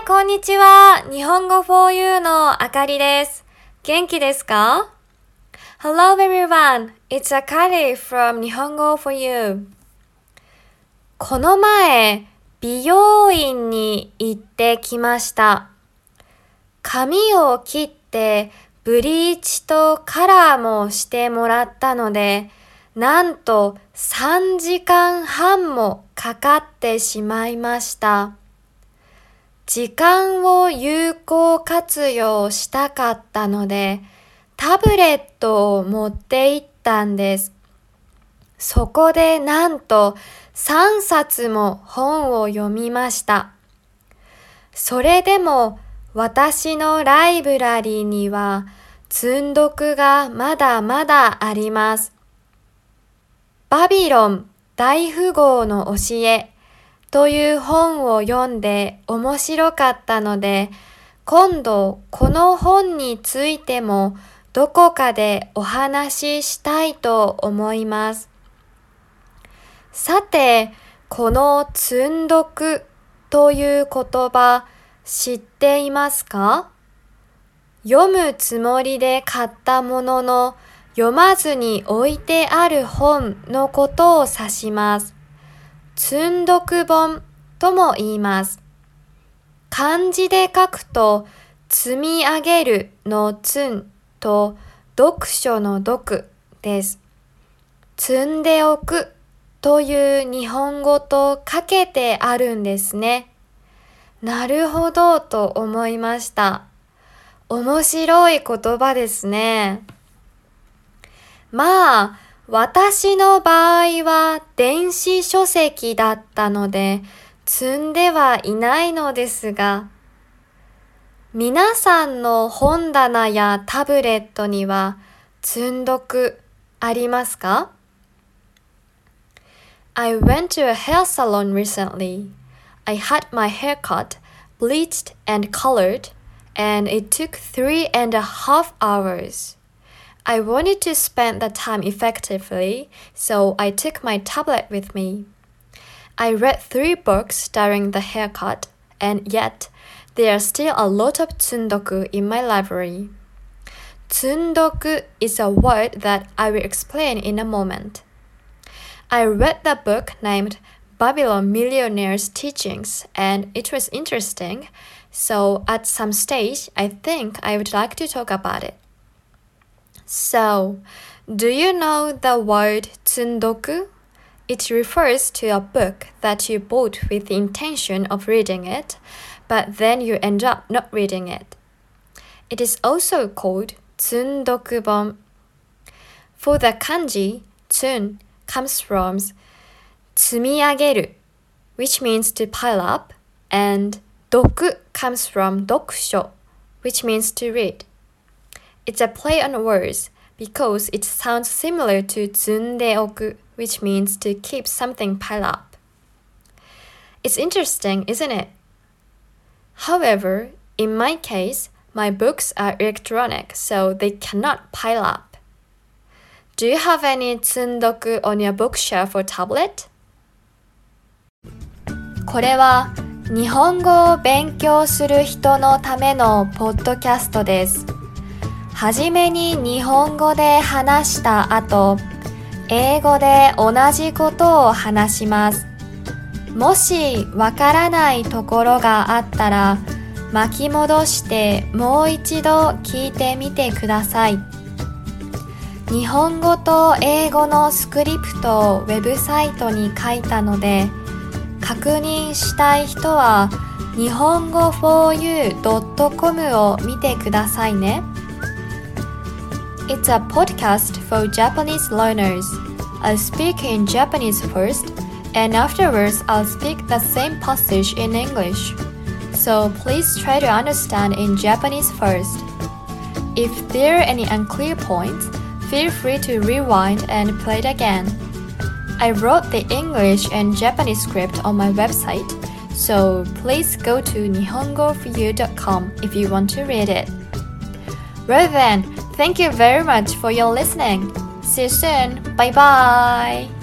い、こんにちは。日本語 for you のあかりです。元気ですか ?Hello everyone. It's Akari from 日本語 for you. この前、美容院に行ってきました。髪を切ってブリーチとカラーもしてもらったので、なんと3時間半もかかってしまいました。時間を有効活用したかったので、タブレットを持って行ったんです。そこでなんと3冊も本を読みました。それでも私のライブラリーには積んどくがまだまだあります。バビロン大富豪の教えという本を読んで面白かったので、今度この本についてもどこかでお話ししたいと思います。さて、この積んどくという言葉知っていますか？読むつもりで買ったものの読まずに置いてある本のことを指します。積んどく本とも言います。漢字で書くと積み上げるの積んと読書の読です。積んでおくという日本語とかけてあるんですね。なるほどと思いました。面白い言葉ですね。まあ、私の場合は電子書籍だったので、積んではいないのですが、皆さんの本棚やタブレットには積んどくありますか I went to a hair salon recently. I had my hair cut, bleached, and colored, and it took three and a half hours. I wanted to spend the time effectively, so I took my tablet with me. I read three books during the haircut, and yet there are still a lot of tsundoku in my library. Tsundoku is a word that I will explain in a moment. I read the book named Babylon Millionaire's Teachings, and it was interesting, so at some stage I think I would like to talk about it. So, do you know the word tsundoku? It refers to a book that you bought with the intention of reading it, but then you end up not reading it. It is also called tsundokubon. For the kanji, tsun comes from tsumiageru, which means to pile up, and doku comes from dokusho, which means to read. It's a play on words because it sounds similar to 積んでおく which means to keep something piled up. It's interesting, isn't it? However, in my case, my books are electronic, so they cannot pile up. Do you have any 積んどく on your bookshelf or tablet? これは日本語を勉強する人のためのポッドキャストです。 はじめに日本語で話した後、英語で同じことを話します。もしわからないところがあったら、巻き戻してもう一度聞いてみてください。日本語と英語のスクリプトをウェブサイトに書いたので、確認したい人は日本語 4u.com を見てくださいね。It's a podcast for Japanese learners. I'll speak in Japanese first, and afterwards I'll speak the same passage in English. So please try to understand in Japanese first. If there are any unclear points, feel free to rewind and play it again. I wrote the English and Japanese script on my website, so please go to nihongoforyou.com if you want to read it. Well then, thank you very much for your listening. See you soon. Bye bye.